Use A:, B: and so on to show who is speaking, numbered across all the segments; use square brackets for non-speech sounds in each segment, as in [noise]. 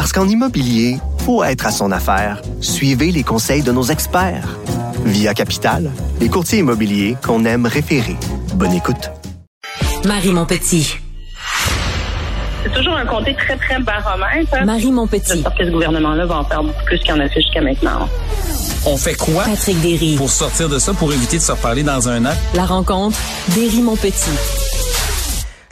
A: Parce qu'en immobilier, faut être à son affaire. Suivez les conseils de nos experts. Via Capital, les courtiers immobiliers qu'on aime référer. Bonne écoute.
B: Marie Montpetit.
C: C'est toujours un comté très, très baromètre.
B: Marie Montpetit.
C: J'espère que ce gouvernement-là va en faire beaucoup plus qu'il en a fait jusqu'à maintenant.
D: On fait quoi?
B: Patrick Derry.
D: pour sortir de ça, pour éviter de se reparler dans un an?
B: La rencontre Derry Montpetit.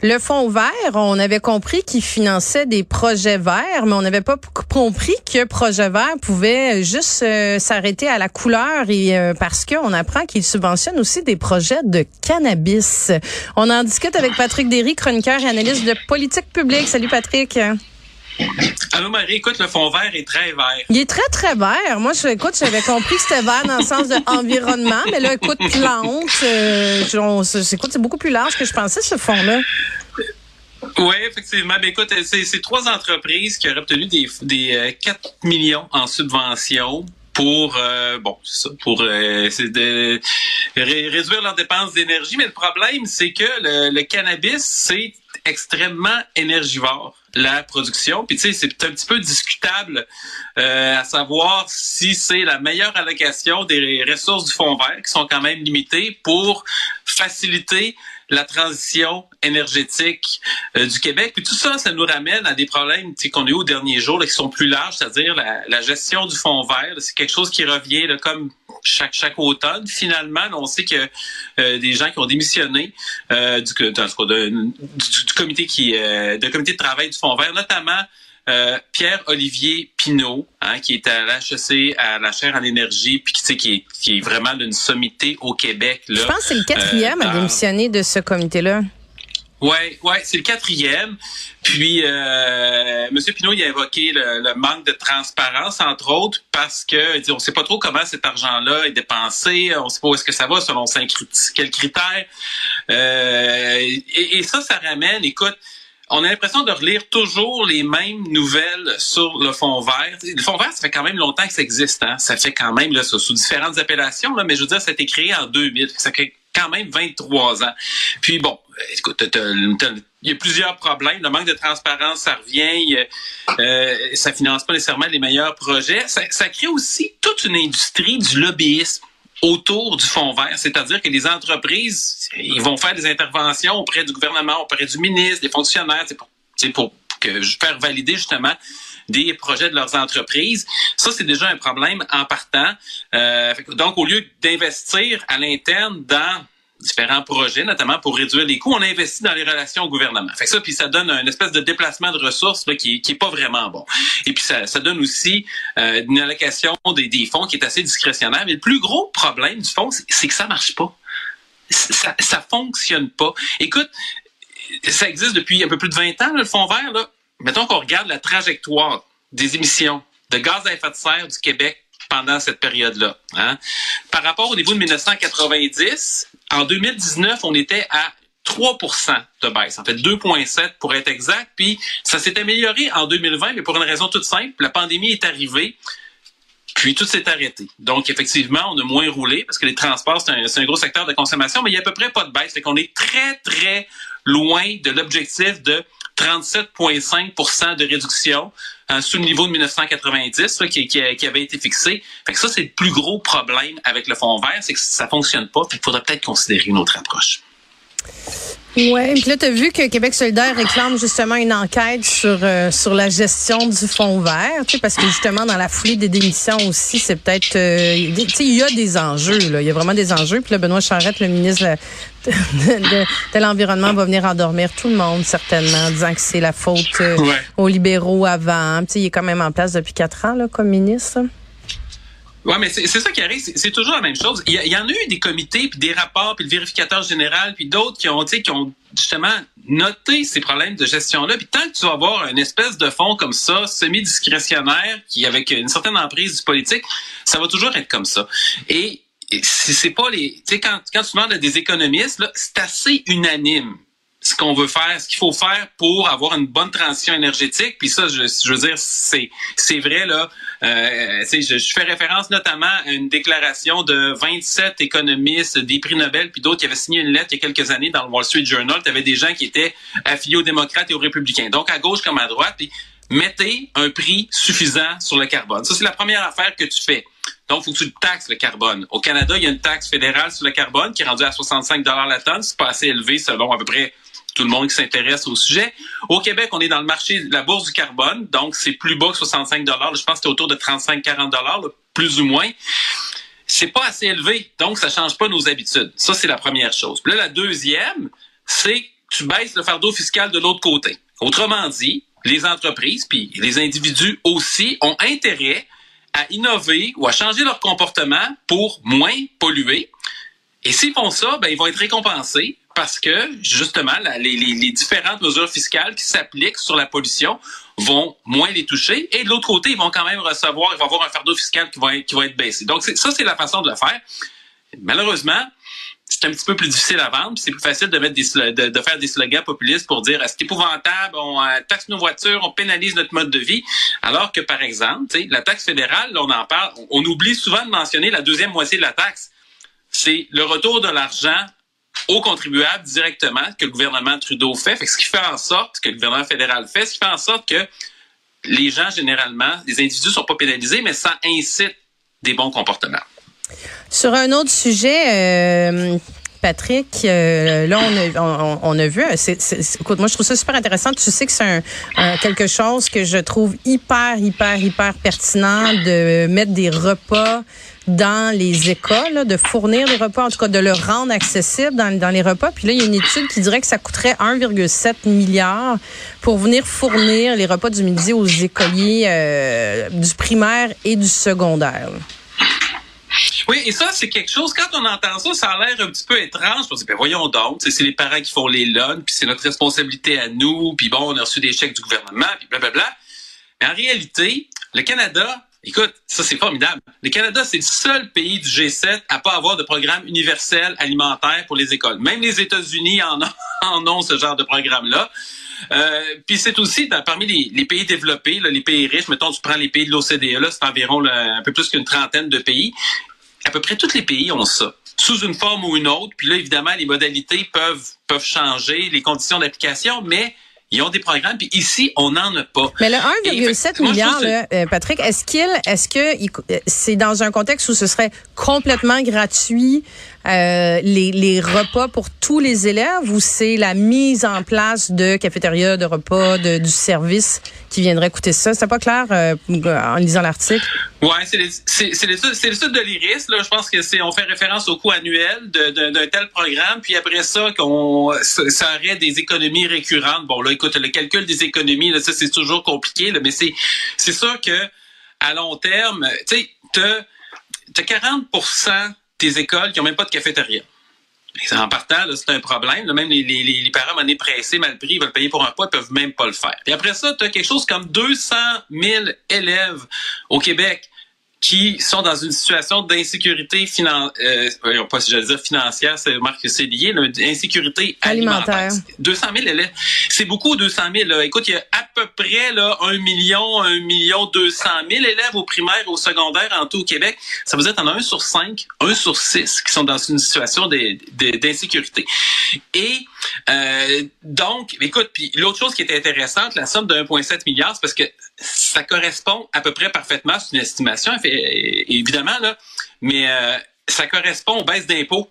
E: Le fonds vert, on avait compris qu'il finançait des projets verts, mais on n'avait pas compris que projet vert pouvait juste euh, s'arrêter à la couleur et euh, parce qu'on apprend qu'il subventionne aussi des projets de cannabis. On en discute avec Patrick Derry, chroniqueur et analyste de politique publique. Salut Patrick.
F: Allô Marie, écoute, le fond vert est très vert.
E: Il est très très vert. Moi, je, écoute, j'avais compris que c'était vert dans le sens de [laughs] environnement, mais là, écoute, plante, euh, on- c'est écoute, c'est beaucoup plus large que je pensais ce fond-là.
F: Oui, effectivement. Ben, écoute, c'est, trois entreprises qui auraient obtenu des, des euh, 4 millions en subventions pour euh, bon pour euh, c'est de ré- réduire leurs dépenses d'énergie mais le problème c'est que le, le cannabis c'est extrêmement énergivore la production. Puis tu sais c'est un petit peu discutable euh, à savoir si c'est la meilleure allocation des ressources du fonds vert qui sont quand même limitées pour faciliter la transition énergétique euh, du Québec. Puis tout ça, ça nous ramène à des problèmes qu'on a eu aux derniers jours, là, qui sont plus larges, c'est-à-dire la, la gestion du fonds vert. C'est quelque chose qui revient là, comme chaque chaque automne. Finalement, là, on sait que euh, des gens qui ont démissionné euh, du, du, du comité qui euh, de comité de travail du fonds vert, notamment euh, Pierre-Olivier Pinault, hein, qui est à l'HEC, à la chaire en énergie, puis qui, est, qui est vraiment d'une sommité au Québec. Là.
E: Je pense que c'est le quatrième
F: Euh,
E: à
F: dans-
E: démissionner de ce comité-là.
F: Ouais, ouais, c'est le quatrième. Puis, euh, M. Pinault, il a évoqué le, le manque de transparence, entre autres, parce que il dit, on sait pas trop comment cet argent-là est dépensé, on sait pas où est-ce que ça va, selon cinq quels critères. Euh, et, et ça, ça ramène, écoute, on a l'impression de relire toujours les mêmes nouvelles sur le fond vert. Le fond vert, ça fait quand même longtemps que ça existe. Hein? Ça fait quand même là, sous différentes appellations, là, mais je veux dire, ça a été créé en 2000. Ça fait quand même 23 ans. Puis bon, écoute, il y a plusieurs problèmes. Le manque de transparence, ça revient. Euh, ça finance pas nécessairement les meilleurs projets. Ça crée aussi toute une industrie du lobbyisme autour du fonds vert, c'est-à-dire que les entreprises, ils vont faire des interventions auprès du gouvernement, auprès du ministre, des fonctionnaires, c'est pour, pour que faire valider justement des projets de leurs entreprises. Ça, c'est déjà un problème en partant. Euh, donc, au lieu d'investir à l'interne dans différents projets, notamment pour réduire les coûts, on investit dans les relations au gouvernement. Fait que ça, puis ça donne une espèce de déplacement de ressources là, qui, qui est pas vraiment bon. Et puis ça, ça donne aussi euh, une allocation des, des fonds qui est assez discrétionnaire. Mais le plus gros problème du fonds, c'est que ça marche pas. Ça, ça fonctionne pas. Écoute, ça existe depuis un peu plus de 20 ans, là, le fonds vert. Là. Mettons qu'on regarde la trajectoire des émissions de gaz à effet de serre du Québec pendant cette période-là. Hein. Par rapport au niveau de 1990, en 2019, on était à 3% de baisse, en fait 2,7 pour être exact. Puis ça s'est amélioré en 2020, mais pour une raison toute simple, la pandémie est arrivée. Puis tout s'est arrêté. Donc, effectivement, on a moins roulé parce que les transports, c'est un, un gros secteur de consommation, mais il y a à peu près pas de baisse. Fait qu'on est très, très loin de l'objectif de 37,5 de réduction hein, sous le niveau de 1990 là, qui, qui, qui avait été fixé. Fait que ça, c'est le plus gros problème avec le fonds vert, c'est que ça fonctionne pas. Fait qu'il faudrait peut-être considérer une autre approche.
E: Ouais, puis là tu as vu que Québec solidaire réclame justement une enquête sur euh, sur la gestion du fonds vert, tu sais parce que justement dans la foulée des démissions aussi, c'est peut-être euh, tu sais il y a des enjeux là, il y a vraiment des enjeux. Puis là Benoît Charette, le ministre de, [laughs] de- de- de l'environnement va venir endormir tout le monde certainement en disant que c'est la faute euh,
F: Ouais.
E: aux libéraux avant. Tu sais il est quand même en place depuis quatre ans là comme ministre.
F: Ouais, mais c'est ça qui arrive, c'est toujours la même chose. Il y, y en a eu des comités, puis des rapports, puis le vérificateur général, puis d'autres qui ont, qui ont justement noté ces problèmes de gestion-là. Puis tant que tu vas avoir une espèce de fonds comme ça, semi-discrétionnaire, qui avec une certaine emprise du politique, ça va toujours être comme ça. Et c'est pas les, tu sais, quand, quand tu demandes à des économistes, c'est assez unanime ce qu'on veut faire, ce qu'il faut faire pour avoir une bonne transition énergétique. Puis ça, je, veux dire, c'est c'est vrai là. Euh, je, fais référence notamment à une déclaration de 27 économistes, des prix Nobel, puis d'autres qui avaient signé une lettre il y a quelques années dans le Wall Street Journal. Tu avais des gens qui étaient affiliés aux démocrates et aux républicains, donc à gauche comme à droite. Mettez un prix suffisant sur le carbone. Ça, c'est la première affaire que tu fais. Donc, faut que tu taxes le carbone. Au Canada, il y a une taxe fédérale sur le carbone qui est rendue à 65 la tonne. C'est pas assez élevé selon à peu près tout le monde qui s'intéresse au sujet. Au Québec, on est dans le marché de la bourse du carbone, donc c'est plus bas que 65 Je pense que c'est autour de 35-40 plus ou moins. C'est pas assez élevé, donc ça change pas nos habitudes. Ça, c'est la première chose. Puis là, la deuxième, c'est que tu baisses le fardeau fiscal de l'autre côté. Autrement dit, les entreprises, puis les individus aussi, ont intérêt à innover ou à changer leur comportement pour moins polluer. Et s'ils font ça, ben, ils vont être récompensés parce que, justement, les, différentes mesures fiscales qui s'appliquent sur la pollution vont moins les toucher. Et de l'autre côté, ils vont quand même recevoir, ils vont avoir un fardeau fiscal qui va être, qui baissé. Donc, ça, c'est la façon de le faire. Malheureusement, c'est un petit peu plus difficile à vendre. C'est plus facile de faire des slogans populistes pour dire c'est épouvantable, on euh, taxe nos voitures, on pénalise notre mode de vie? Alors que par exemple, la taxe fédérale, on en parle, on oublie souvent de mentionner la deuxième moitié de la taxe. C'est le retour de l'argent aux contribuables directement que le gouvernement Trudeau fait. ce qui fait en sorte que le gouvernement fédéral fait, ce qui fait en sorte que les gens généralement, les individus sont pas pénalisés, mais ça incite des bons comportements.
E: Sur un autre sujet, euh, Patrick, euh, là, on a, on, a vu, c'est- écoute, moi, je trouve ça super intéressant. Tu sais que c'est quelque chose que je trouve hyper, hyper, hyper pertinent de mettre des repas dans les écoles, de fournir des repas, en tout cas de le rendre accessible dans, dans les repas. Puis là, il y a une étude qui dirait que ça coûterait 1,7 milliard pour venir fournir les repas du midi aux écoliers euh, du primaire et du secondaire.
F: Oui, et ça, c'est quelque chose, quand on entend ça, ça a l'air un petit peu étrange. On se dit, ben voyons donc, c'est les parents qui font les lunchs, puis c'est notre responsabilité à nous, puis bon, on a reçu des chèques du gouvernement, puis blablabla. Mais en réalité, le Canada, écoute, ça c'est formidable. Le Canada, c'est le seul pays du G7 à pas avoir de programme universel alimentaire pour les écoles. Même les États-Unis en ont, [laughs] ce genre de programme-là. Euh, puis c'est aussi dans- parmi les, pays développés, les pays riches, mettons, tu prends les pays de l'OCDE, là, c'est environ un peu plus qu'une trentaine de pays. À peu près tous les pays ont ça, sous une forme ou une autre. Puis là, évidemment, les modalités peuvent changer, les conditions d'application, mais ils ont des programmes. Puis ici, on n'en a pas.
E: Mais le
F: Et fait-
E: 1,7
F: moi, je
E: milliard, là, euh, Patrick, est-ce qu'il, est-ce que euh, c'est dans un contexte où ce serait complètement gratuit euh, les, repas pour tous les élèves ou c'est la mise en place de cafétéria, de repas, de, du service qui viendrait coûter ça? C'est pas clair euh, en lisant l'article?
F: Ouais, c'est l'étude de l'IRIS. Je pense que c'est on fait référence au coût annuel d'un tel programme, puis après ça qu'on ça, aurait des économies récurrentes. Bon là, écoute, le calcul des économies, ça c'est toujours compliqué, mais c'est sûr que à long terme, tu sais, t'as t'as 40 des écoles qui ont même pas de cafétéria. Et En partant, c'est un problème. Même les, parents, monnaie pressés, mal pris, ils veulent payer pour un pas, ils peuvent même pas le faire. Puis après ça, tu as quelque chose comme 200 000 élèves au Québec qui sont dans une situation d'insécurité financière, euh, pas si j'allais dire financière, c'est que c'est lié, d'insécurité alimentaire.
E: Alimentaire.
F: 200 000 élèves. C'est beaucoup, 200 000. Là. Écoute, il y a à peu près là, 1 million, 1 million 200 000 élèves au primaire et au secondaire en tout au Québec. Ça veut dire t'en as un sur 5, un sur 6 qui sont dans une situation d'insécurité. Et euh, donc, écoute, puis l'autre chose qui est intéressante, la somme de 1,7 milliard, c'est parce que ça correspond à peu près parfaitement, c'est une estimation, euh, évidemment, là, mais euh, ça correspond aux baisses d'impôts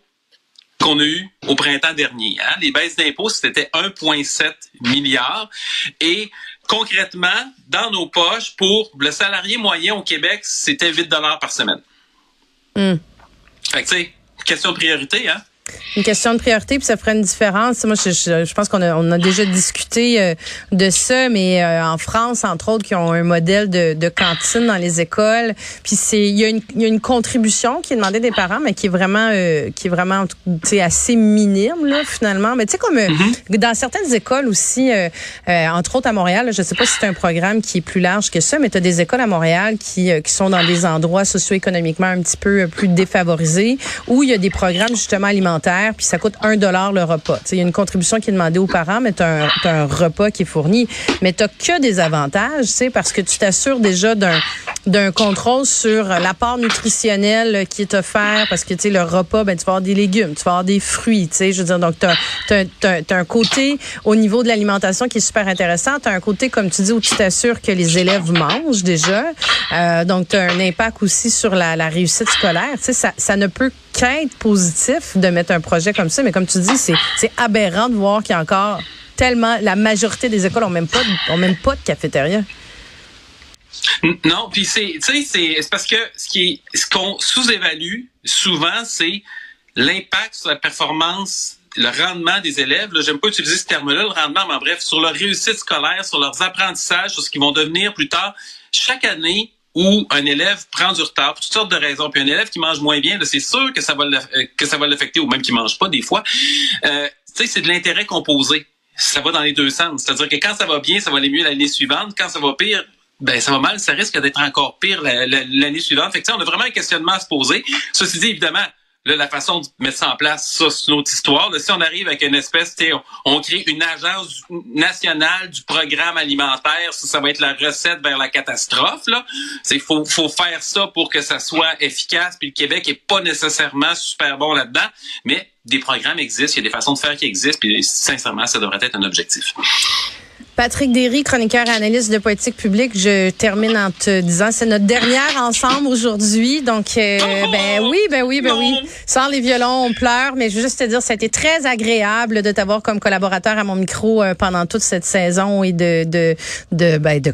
F: qu'on a eues au printemps dernier. Hein? Les baisses d'impôts, c'était 1,7 milliard. Et concrètement, dans nos poches, pour le salarié moyen au Québec, c'était 8 dollars par semaine.
E: Hmm.
F: Fait que, tu sais, question de priorité, hein?
E: Une question de priorité, puis ça ferait une différence. Moi, je, je, je pense qu'on a, on a déjà discuté euh, de ça, mais euh, en France, entre autres, qui ont un modèle de, de cantine dans les écoles, puis c'est il y, a une, il y a une contribution qui est demandée des parents, mais qui est vraiment euh, qui est vraiment assez minime là finalement. Mais tu sais comme mm-hmm. dans certaines écoles aussi, entre autres à Montréal, je sais pas si c'est un programme qui est plus large que ça, mais tu as des écoles à Montréal qui qui sont dans des endroits socio-économiquement un petit peu plus défavorisés, où il y a des programmes justement alimentaires puis ça coûte un dollar le repas. Il y a une contribution qui est demandée aux parents, mais tu as, un repas qui est fourni. Mais tu que des avantages, parce que tu t'assures déjà d'un d'un contrôle sur l'apport nutritionnel qui est offert parce que tu sais le repas ben tu vas avoir des légumes, tu vas avoir des fruits, tu sais je veux dire donc tu as, un côté au niveau de l'alimentation qui est super intéressant, tu as un côté comme tu dis où tu t'assures que les élèves mangent déjà. Euh, donc tu as un impact aussi sur la, la réussite scolaire, tu sais ça ça ne peut qu'être positif de mettre un projet comme ça, mais comme tu dis, c'est aberrant de voir qu'il y a encore tellement la majorité des écoles ont même pas ont même pas de cafétéria.
F: Non, puis c'est parce que ce ce qu'on sous-évalue souvent c'est l'impact sur la performance le rendement des élèves, j'aime pas utiliser ce terme-là, le rendement, mais bref, sur leur réussite scolaire, sur leurs apprentissages, sur ce qu'ils vont devenir plus tard. Chaque année, où un élève prend du retard pour toutes sortes de raisons, puis un élève qui mange moins bien, c'est sûr que ça va euh, que ça va l'affecter, ou même qui mange pas des fois. Euh, c'est de l'intérêt composé. Ça va dans les deux sens. C'est-à-dire que quand ça va bien, ça va aller mieux l'année suivante. Quand ça va pire, ben ça va mal, ça risque d'être encore pire l'année suivante. Fait que, on a vraiment un questionnement à se poser. Ceci dit, évidemment, la façon de mettre ça en place, ça, c'est une autre histoire. si on arrive avec une espèce, on, on crée une agence nationale du programme alimentaire, ça, ça va être la recette vers la catastrophe. Là, c'est faut, faut faire ça pour que ça soit efficace. Puis le Québec est pas nécessairement super bon là-dedans, mais des programmes existent, il y a des façons de faire qui existent. Puis sincèrement, ça devrait être un objectif.
E: Patrick Derry, chroniqueur et analyste de politique publique, je termine en te disant c'est notre dernière ensemble aujourd'hui. Donc, euh, ben oui, ben oui, ben oui. Sans les violons, on pleure, mais je veux juste te dire, ça a été très agréable de t'avoir comme collaborateur à mon micro euh, pendant toute cette saison et de, de, de, ben, de